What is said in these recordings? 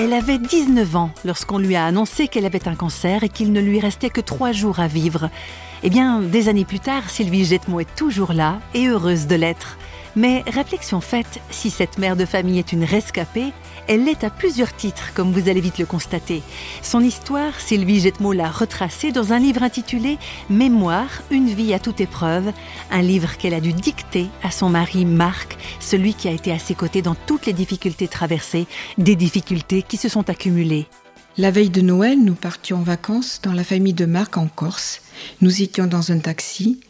Elle avait 19 ans lorsqu'on lui a annoncé qu'elle avait un cancer et qu'il ne lui restait que trois jours à vivre. Eh bien, des années plus tard, Sylvie Jetmo est toujours là et heureuse de l'être. Mais réflexion faite, si cette mère de famille est une rescapée, elle l'est à plusieurs titres, comme vous allez vite le constater. Son histoire, Sylvie Jetmo l'a retracée dans un livre intitulé Mémoire, une vie à toute épreuve, un livre qu'elle a dû dicter à son mari Marc, celui qui a été à ses côtés dans toutes les difficultés traversées, des difficultés qui se sont accumulées. La veille de Noël, nous partions en vacances dans la famille de Marc en Corse. Nous étions dans un taxi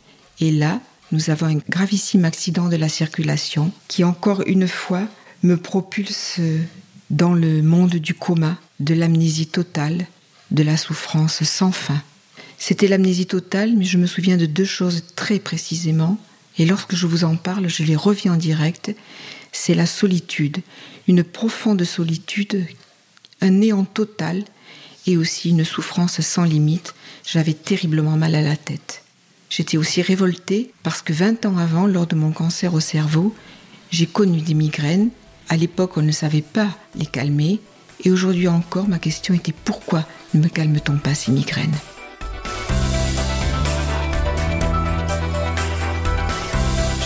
et là, nous avons un gravissime accident de la circulation qui encore une fois me propulse dans le monde du coma, de l'amnésie totale, de la souffrance sans fin. C'était l'amnésie totale, mais je me souviens de deux choses très précisément, et lorsque je vous en parle, je les reviens en direct. C'est la solitude, une profonde solitude, un néant total, et aussi une souffrance sans limite. J'avais terriblement mal à la tête. J'étais aussi révoltée parce que 20 ans avant, lors de mon cancer au cerveau, j'ai connu des migraines. À l'époque, on ne savait pas les calmer. Et aujourd'hui encore, ma question était pourquoi ne me calme-t-on pas ces migraines?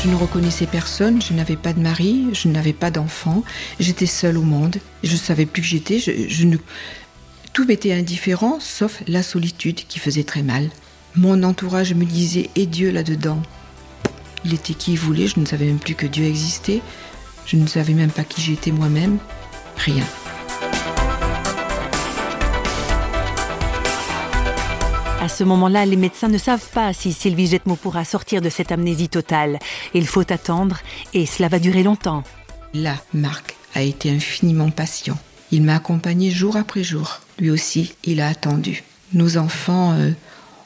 Je ne reconnaissais personne, je n'avais pas de mari, je n'avais pas d'enfant, j'étais seule au monde, je ne savais plus que j'étais, tout m'était indifférent sauf la solitude qui faisait très mal. Mon entourage me disait Et Dieu là-dedans? Il était qui il voulait, je ne savais même plus que Dieu existait, je ne savais même pas qui j'étais moi-même, rien. À ce moment-là, les médecins ne savent pas si Sylvie Jetmo pourra sortir de cette amnésie totale. Il faut attendre et cela va durer longtemps. Là, Marc a été infiniment patient. Il m'a accompagné jour après jour. Lui aussi, il a attendu. Nos enfants euh,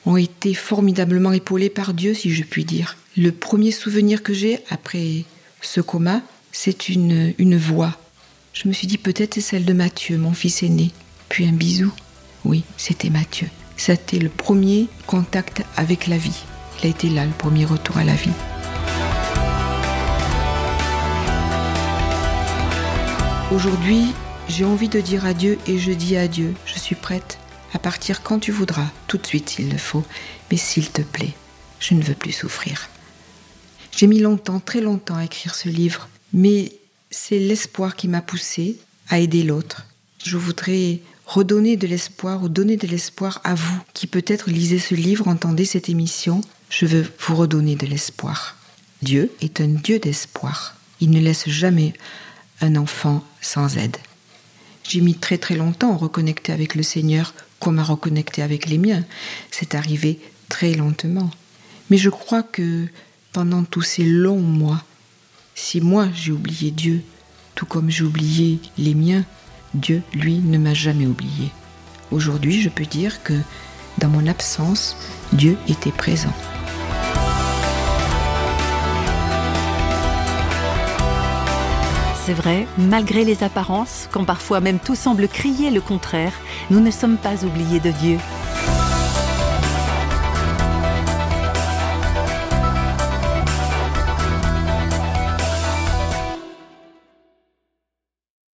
ont été formidablement épaulés par Dieu, si je puis dire. Le premier souvenir que j'ai après ce coma, c'est une, une voix. Je me suis dit peut-être c'est celle de Mathieu, mon fils aîné. Puis un bisou. Oui, c'était Mathieu. C'était le premier contact avec la vie. Il a été là, le premier retour à la vie. Aujourd'hui, j'ai envie de dire adieu et je dis adieu. Je suis prête à partir quand tu voudras, tout de suite s'il le faut, mais s'il te plaît, je ne veux plus souffrir. J'ai mis longtemps, très longtemps à écrire ce livre, mais c'est l'espoir qui m'a poussé à aider l'autre. Je voudrais redonner de l'espoir ou donner de l'espoir à vous qui peut-être lisez ce livre, entendez cette émission. Je veux vous redonner de l'espoir. Dieu est un Dieu d'espoir. Il ne laisse jamais un enfant sans aide. J'ai mis très très longtemps à reconnecter avec le Seigneur comme à reconnecter avec les miens. C'est arrivé très lentement. Mais je crois que pendant tous ces longs mois, si moi j'ai oublié Dieu, tout comme j'ai oublié les miens, Dieu, lui, ne m'a jamais oublié. Aujourd'hui, je peux dire que dans mon absence, Dieu était présent. C'est vrai, malgré les apparences, quand parfois même tout semble crier le contraire, nous ne sommes pas oubliés de Dieu.